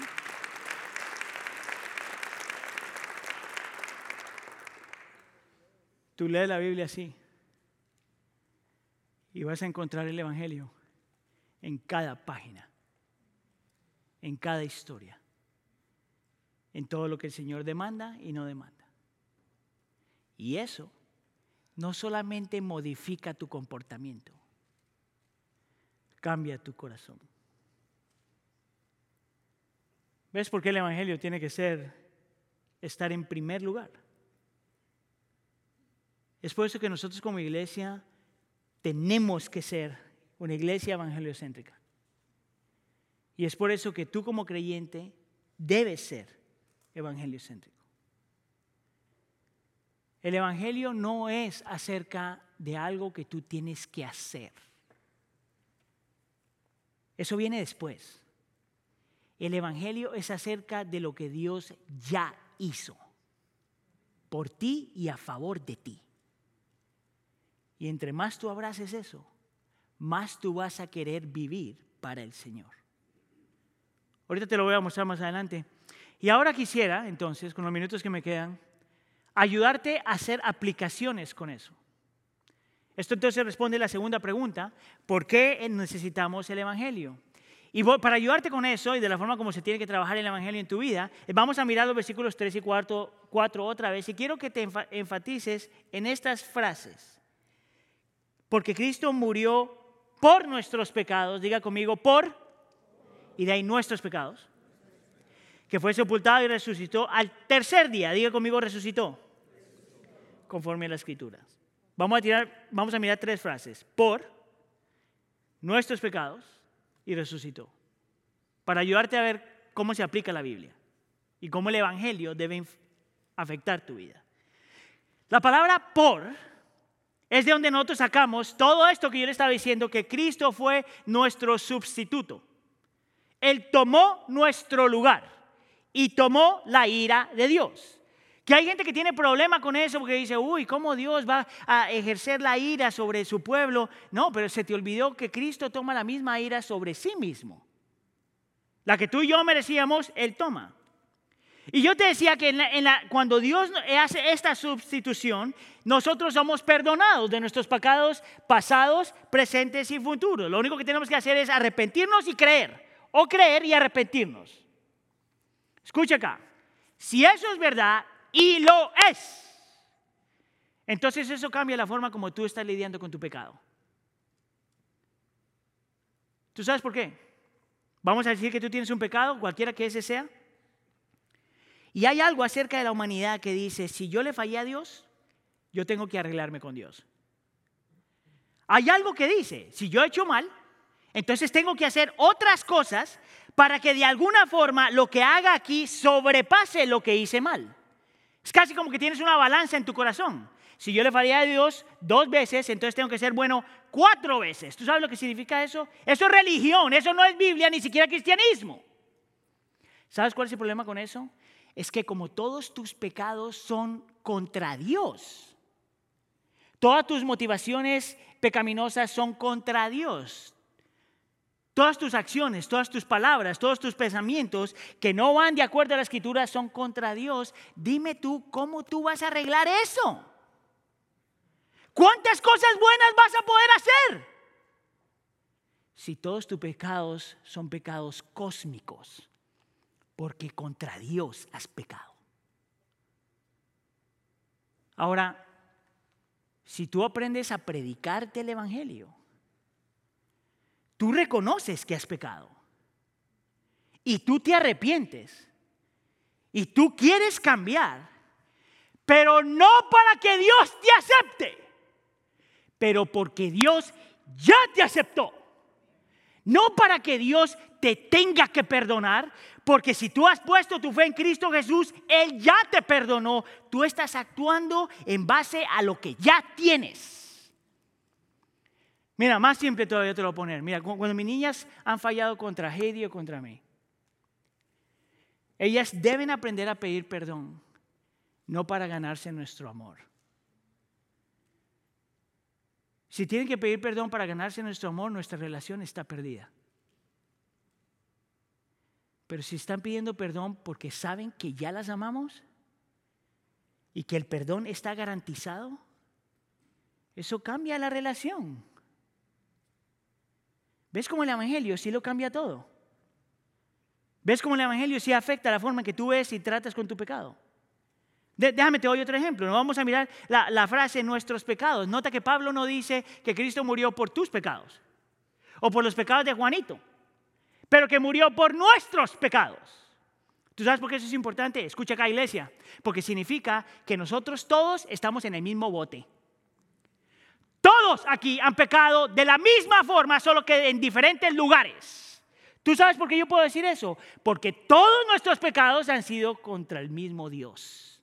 Tú lees la Biblia así y vas a encontrar el Evangelio en cada página, en cada historia en todo lo que el Señor demanda y no demanda. Y eso no solamente modifica tu comportamiento, cambia tu corazón. ¿Ves por qué el Evangelio tiene que ser, estar en primer lugar? Es por eso que nosotros como iglesia tenemos que ser una iglesia evangeliocéntrica. Y es por eso que tú como creyente debes ser evangelio céntrico. El evangelio no es acerca de algo que tú tienes que hacer. Eso viene después. El evangelio es acerca de lo que Dios ya hizo por ti y a favor de ti. Y entre más tú abraces eso, más tú vas a querer vivir para el Señor. Ahorita te lo voy a mostrar más adelante. Y ahora quisiera, entonces, con los minutos que me quedan, ayudarte a hacer aplicaciones con eso. Esto entonces responde la segunda pregunta, ¿por qué necesitamos el Evangelio? Y para ayudarte con eso y de la forma como se tiene que trabajar el Evangelio en tu vida, vamos a mirar los versículos 3 y 4, 4 otra vez. Y quiero que te enfatices en estas frases. Porque Cristo murió por nuestros pecados, diga conmigo, por, y de ahí nuestros pecados que fue sepultado y resucitó al tercer día. Diga conmigo, resucitó. Conforme a la escritura. Vamos a, tirar, vamos a mirar tres frases. Por, nuestros pecados y resucitó. Para ayudarte a ver cómo se aplica la Biblia y cómo el Evangelio debe afectar tu vida. La palabra por es de donde nosotros sacamos todo esto que yo le estaba diciendo, que Cristo fue nuestro sustituto. Él tomó nuestro lugar y tomó la ira de Dios. Que hay gente que tiene problema con eso porque dice, uy, ¿cómo Dios va a ejercer la ira sobre su pueblo? No, pero se te olvidó que Cristo toma la misma ira sobre sí mismo. La que tú y yo merecíamos, Él toma. Y yo te decía que cuando Dios hace esta sustitución, nosotros somos perdonados de nuestros pecados pasados, presentes y futuros. Lo único que tenemos que hacer es arrepentirnos y creer, o creer y arrepentirnos. Escucha acá, si eso es verdad, y lo es. Entonces eso cambia la forma como tú estás lidiando con tu pecado. ¿Tú sabes por qué? Vamos a decir que tú tienes un pecado, cualquiera que ese sea. Y hay algo acerca de la humanidad que dice, si yo le fallé a Dios, yo tengo que arreglarme con Dios. Hay algo que dice, si yo he hecho mal, entonces tengo que hacer otras cosas para que de alguna forma lo que haga aquí sobrepase lo que hice mal. Es casi como que tienes una balanza en tu corazón. Si yo le fallé a Dios dos veces, entonces tengo que ser bueno cuatro veces. ¿Tú sabes lo que significa eso? Eso es religión, eso no es Biblia, ni siquiera cristianismo. ¿Sabes cuál es el problema con eso? Es que como todos tus pecados son contra Dios, todas tus motivaciones pecaminosas son contra Dios. Todas tus acciones, todas tus palabras, todos tus pensamientos que no van de acuerdo a la escritura son contra Dios. Dime tú, ¿cómo tú vas a arreglar eso? ¿Cuántas cosas buenas vas a poder hacer? Si todos tus pecados son pecados cósmicos, porque contra Dios has pecado. Ahora, si tú aprendes a predicarte el Evangelio, tú reconoces que has pecado y tú te arrepientes y tú quieres cambiar, pero no para que Dios te acepte, pero porque Dios ya te aceptó. No para que Dios te tenga que perdonar, porque si tú has puesto tu fe en Cristo Jesús, Él ya te perdonó. Tú estás actuando en base a lo que ya tienes. Mira, más simple todavía te lo voy a poner. Mira, cuando mis niñas han fallado contra Heidi o contra mí, ellas deben aprender a pedir perdón, no para ganarse nuestro amor. Si tienen que pedir perdón para ganarse nuestro amor, nuestra relación está perdida. Pero si están pidiendo perdón porque saben que ya las amamos y que el perdón está garantizado, eso cambia la relación. ¿Ves cómo el Evangelio sí lo cambia todo? ¿Ves cómo el Evangelio sí afecta la forma en que tú ves y tratas con tu pecado? déjame te doy otro ejemplo. No vamos a mirar la, la frase nuestros pecados. Nota que Pablo no dice que Cristo murió por tus pecados o por los pecados de Juanito, pero que murió por nuestros pecados. ¿Tú sabes por qué eso es importante? Escucha acá, iglesia, porque significa que nosotros todos estamos en el mismo bote. Todos aquí han pecado de la misma forma, solo que en diferentes lugares. ¿Tú sabes por qué yo puedo decir eso? Porque todos nuestros pecados han sido contra el mismo Dios.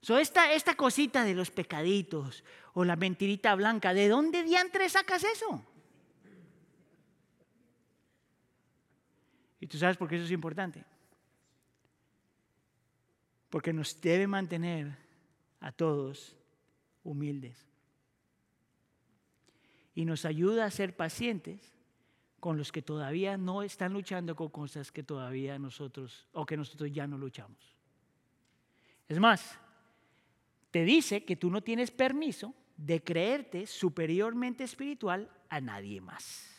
So, esta, esta cosita de los pecaditos o la mentirita blanca, ¿de dónde diantre sacas eso? ¿Y tú sabes por qué eso es importante? Porque nos debe mantener a todos humildes y nos ayuda a ser pacientes con los que todavía no están luchando con cosas que todavía nosotros o que nosotros ya no luchamos. Es más, te dice que tú no tienes permiso de creerte superiormente espiritual a nadie más.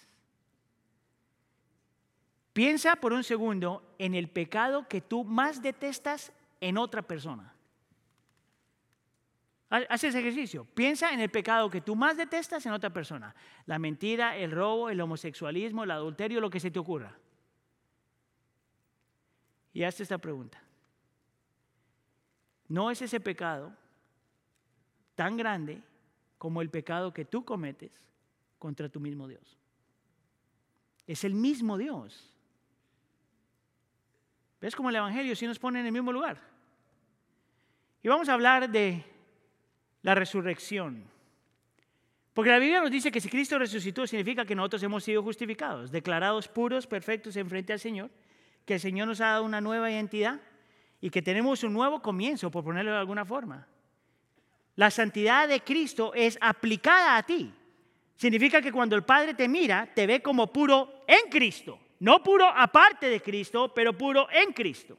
Piensa por un segundo en el pecado que tú más detestas en otra persona. Haz ese ejercicio. Piensa en el pecado que tú más detestas en otra persona. La mentira, el robo, el homosexualismo, el adulterio, lo que se te ocurra. Y hazte esta pregunta. ¿No es ese pecado tan grande como el pecado que tú cometes contra tu mismo Dios? Es el mismo Dios. ¿Ves cómo el Evangelio sí nos pone en el mismo lugar? Y vamos a hablar de la resurrección. Porque la Biblia nos dice que si Cristo resucitó significa que nosotros hemos sido justificados, declarados puros, perfectos en frente al Señor, que el Señor nos ha dado una nueva identidad y que tenemos un nuevo comienzo, por ponerlo de alguna forma. La santidad de Cristo es aplicada a ti. Significa que cuando el Padre te mira, te ve como puro en Cristo. No puro aparte de Cristo, pero puro en Cristo.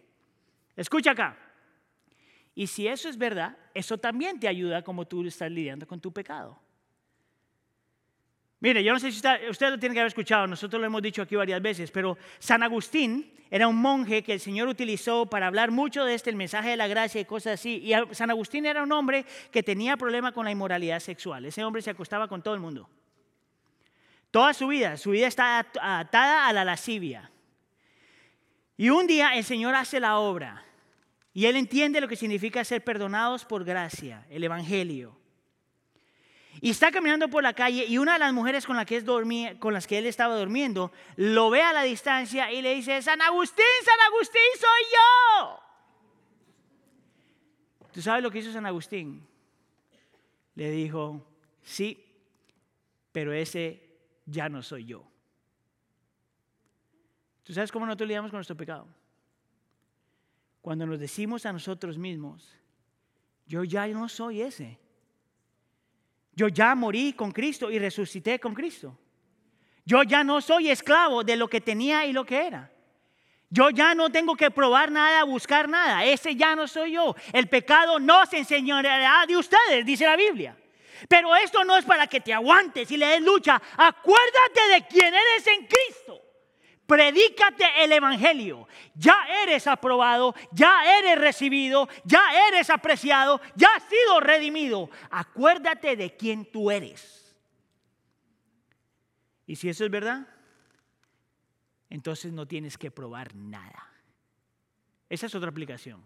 Escucha acá. Y si eso es verdad, eso también te ayuda como tú estás lidiando con tu pecado. Mire, yo no sé si usted, lo tiene que haber escuchado, nosotros lo hemos dicho aquí varias veces, pero San Agustín era un monje que el Señor utilizó para hablar mucho de este, el mensaje de la gracia y cosas así. Y San Agustín era un hombre que tenía problema con la inmoralidad sexual. Ese hombre se acostaba con todo el mundo. Toda su vida, su vida está atada a la lascivia. Y un día el Señor hace la obra y él entiende lo que significa ser perdonados por gracia, el Evangelio. Y está caminando por la calle y una de las mujeres con, que con las que él estaba durmiendo lo ve a la distancia y le dice, San Agustín, San Agustín, soy yo. ¿Tú sabes lo que hizo San Agustín? Le dijo, sí, pero ese ya no soy yo. ¿Tú sabes cómo nosotros lidiamos con nuestro pecado? Cuando nos decimos a nosotros mismos, yo ya no soy ese. Yo ya morí con Cristo y resucité con Cristo. Yo ya no soy esclavo de lo que tenía y lo que era. Yo ya no tengo que probar nada, buscar nada. Ese ya no soy yo. El pecado no se enseñará de ustedes, dice la Biblia. Pero esto no es para que te aguantes y le des lucha. Acuérdate de quién eres en Cristo. Predícate el Evangelio. Ya eres aprobado, ya eres recibido, ya eres apreciado, ya has sido redimido. Acuérdate de quién tú eres. Y si eso es verdad, entonces no tienes que probar nada. Esa es otra aplicación.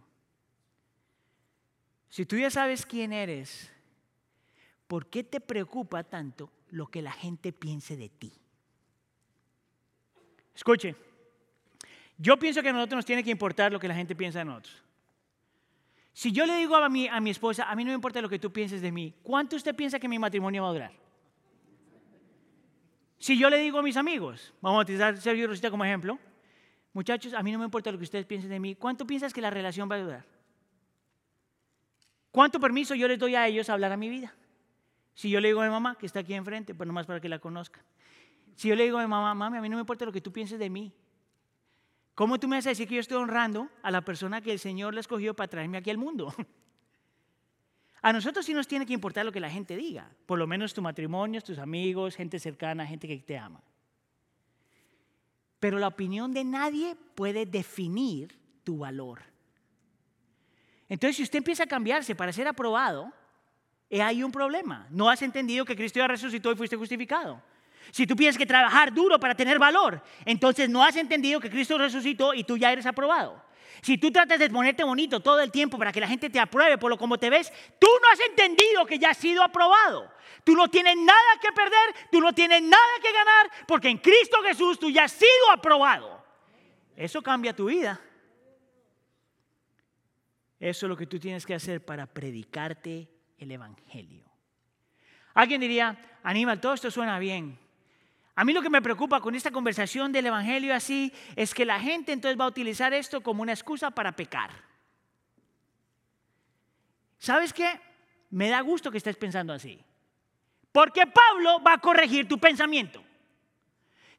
Si tú ya sabes quién eres, ¿por qué te preocupa tanto lo que la gente piense de ti? Escuche, yo pienso que a nosotros nos tiene que importar lo que la gente piensa de nosotros. Si yo le digo a mi, a mi esposa, a mí no me importa lo que tú pienses de mí, ¿cuánto usted piensa que mi matrimonio va a durar? Si yo le digo a mis amigos, vamos a utilizar Sergio Rosita como ejemplo, muchachos, a mí no me importa lo que ustedes piensen de mí, ¿cuánto piensas que la relación va a durar? ¿Cuánto permiso yo les doy a ellos a hablar a mi vida? Si yo le digo a mi mamá, que está aquí enfrente, pues nomás para que la conozcan. Si yo le digo a mi mamá, mami, a mí no me importa lo que tú pienses de mí. ¿Cómo tú me vas a decir que yo estoy honrando a la persona que el Señor le escogió para traerme aquí al mundo? A nosotros sí nos tiene que importar lo que la gente diga, por lo menos tu matrimonio, tus amigos, gente cercana, gente que te ama. Pero la opinión de nadie puede definir tu valor. Entonces, si usted empieza a cambiarse para ser aprobado, hay un problema. No has entendido que Cristo ya resucitó y fuiste justificado. Si tú piensas que trabajar duro para tener valor, entonces no has entendido que Cristo resucitó y tú ya eres aprobado. Si tú tratas de ponerte bonito todo el tiempo para que la gente te apruebe por lo como te ves, tú no has entendido que ya has sido aprobado. Tú no tienes nada que perder, tú no tienes nada que ganar, porque en Cristo Jesús tú ya has sido aprobado. Eso cambia tu vida. Eso es lo que tú tienes que hacer para predicarte el Evangelio. Alguien diría, Aníbal, todo esto suena bien, a mí lo que me preocupa con esta conversación del Evangelio así es que la gente entonces va a utilizar esto como una excusa para pecar. ¿Sabes qué? Me da gusto que estés pensando así. Porque Pablo va a corregir tu pensamiento.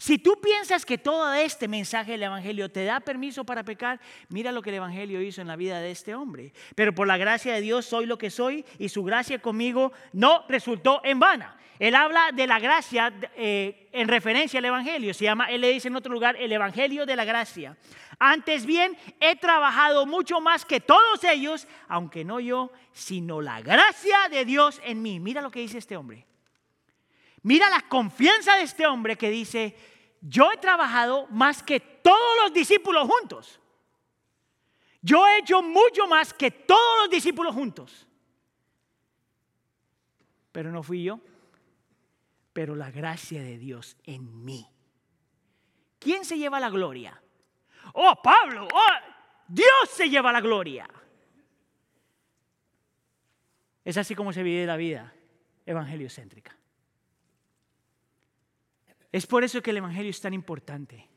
Si tú piensas que todo este mensaje del Evangelio te da permiso para pecar, mira lo que el Evangelio hizo en la vida de este hombre. Pero por la gracia de Dios soy lo que soy y su gracia conmigo no resultó en vana. Él habla de la gracia eh, en referencia al Evangelio. Se llama, él le dice en otro lugar, el Evangelio de la gracia. Antes bien, he trabajado mucho más que todos ellos, aunque no yo, sino la gracia de Dios en mí. Mira lo que dice este hombre. Mira la confianza de este hombre que dice, yo he trabajado más que todos los discípulos juntos. Yo he hecho mucho más que todos los discípulos juntos. Pero no fui yo, pero la gracia de Dios en mí. ¿quién se lleva la gloria? Oh, Pablo, oh, Dios se lleva la gloria. Es así como se vive la vida evangeliocéntrica. Es por eso que el Evangelio es tan importante.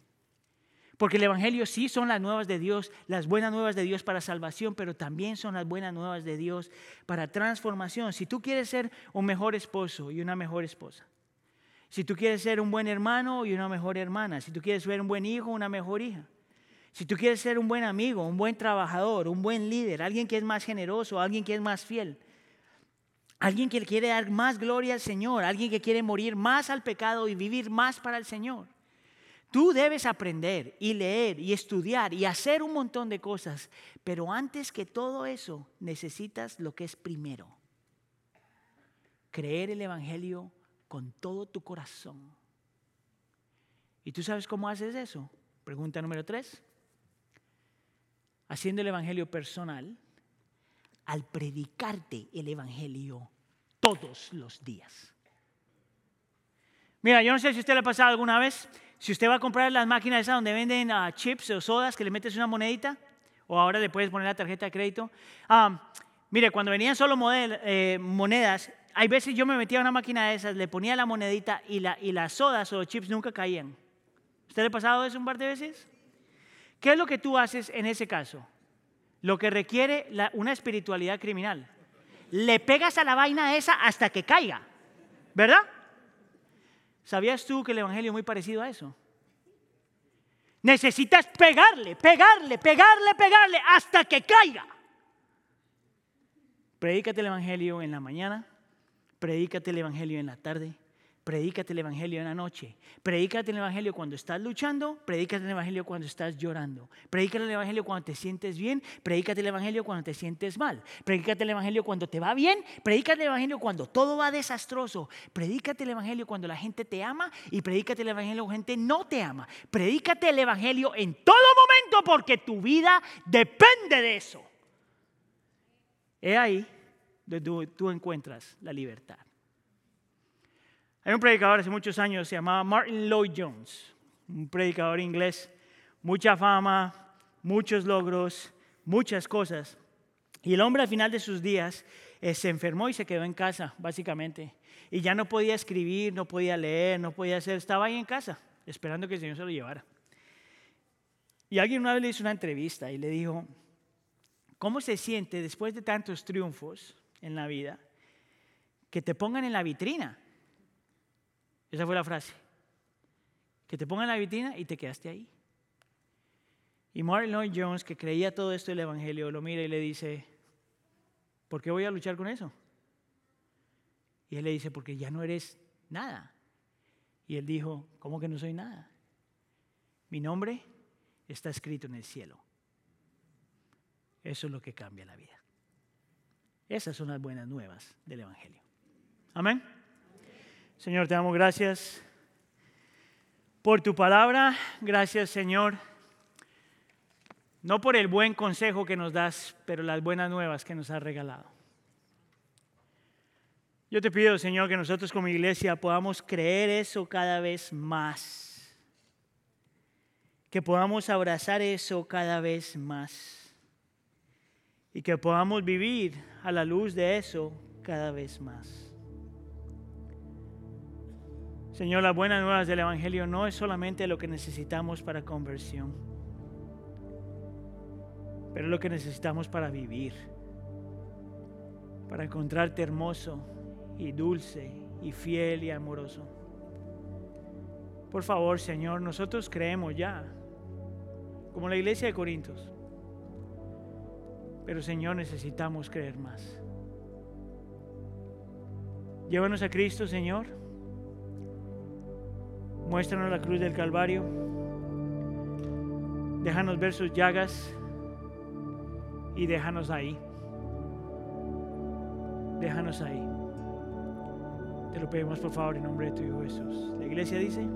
Porque el Evangelio sí son las nuevas de Dios, las buenas nuevas de Dios para salvación, pero también son las buenas nuevas de Dios para transformación. Si tú quieres ser un mejor esposo y una mejor esposa, si tú quieres ser un buen hermano y una mejor hermana, si tú quieres ser un buen hijo, una mejor hija, si tú quieres ser un buen amigo, un buen trabajador, un buen líder, alguien que es más generoso, alguien que es más fiel, alguien que quiere dar más gloria al Señor, alguien que quiere morir más al pecado y vivir más para el Señor. Tú debes aprender y leer y estudiar y hacer un montón de cosas, pero antes que todo eso necesitas lo que es primero. Creer el Evangelio con todo tu corazón. ¿Y tú sabes cómo haces eso? Pregunta número tres. Haciendo el Evangelio personal al predicarte el Evangelio todos los días. Mira, yo no sé si usted le ha pasado alguna vez, si usted va a comprar las máquinas esas donde venden uh, chips o sodas que le metes una monedita, o ahora le puedes poner la tarjeta de crédito. Um, mire, cuando venían solo eh, monedas, hay veces yo me metía a una máquina de esas, le ponía la monedita y, y las sodas o chips nunca caían. ¿Usted le ha pasado eso un par de veces? ¿Qué es lo que tú haces en ese caso? Lo que requiere una espiritualidad criminal. Le pegas a la vaina esa hasta que caiga, ¿verdad? ¿Sabías tú que el Evangelio es muy parecido a eso? Necesitas pegarle, pegarle, pegarle, pegarle hasta que caiga. Predícate el Evangelio en la mañana, predícate el Evangelio en la tarde, Predícate el Evangelio en la noche. Predícate el Evangelio cuando estás luchando. Predícate el Evangelio cuando estás llorando. Predícate el Evangelio cuando te sientes bien. Predícate el Evangelio cuando te sientes mal. Predícate el Evangelio cuando te va bien. Predícate el Evangelio cuando todo va desastroso. Predícate el Evangelio cuando la gente te ama. Y predícate el Evangelio cuando la gente no te ama. Predícate el Evangelio en todo momento porque tu vida depende de eso. Es ahí donde tú encuentras la libertad. Hay un predicador hace muchos años, se llamaba Martin Lloyd Jones, un predicador inglés, mucha fama, muchos logros, muchas cosas. Y el hombre al final de sus días eh, se enfermó y se quedó en casa, básicamente. Y ya no podía escribir, no podía leer, no podía hacer, estaba ahí en casa, esperando que el Señor se lo llevara. Y alguien una vez le hizo una entrevista y le dijo, ¿cómo se siente después de tantos triunfos en la vida que te pongan en la vitrina? Esa fue la frase. Que te pongan la vitrina y te quedaste ahí. Y Martin Lloyd Jones, que creía todo esto del Evangelio, lo mira y le dice, ¿por qué voy a luchar con eso? Y él le dice, porque ya no eres nada. Y él dijo, ¿cómo que no soy nada? Mi nombre está escrito en el cielo. Eso es lo que cambia la vida. Esas son las buenas nuevas del Evangelio. Amén. Señor, te damos gracias por tu palabra. Gracias, Señor. No por el buen consejo que nos das, pero las buenas nuevas que nos has regalado. Yo te pido, Señor, que nosotros como iglesia podamos creer eso cada vez más. Que podamos abrazar eso cada vez más. Y que podamos vivir a la luz de eso cada vez más. Señor, las buenas nuevas del Evangelio no es solamente lo que necesitamos para conversión, pero lo que necesitamos para vivir, para encontrarte hermoso y dulce y fiel y amoroso. Por favor, Señor, nosotros creemos ya, como la iglesia de Corintios, pero Señor, necesitamos creer más. Llévanos a Cristo, Señor Muéstranos la cruz del Calvario. Déjanos ver sus llagas y déjanos ahí. Déjanos ahí. Te lo pedimos por favor en nombre de tu Hijo Jesús. La iglesia dice...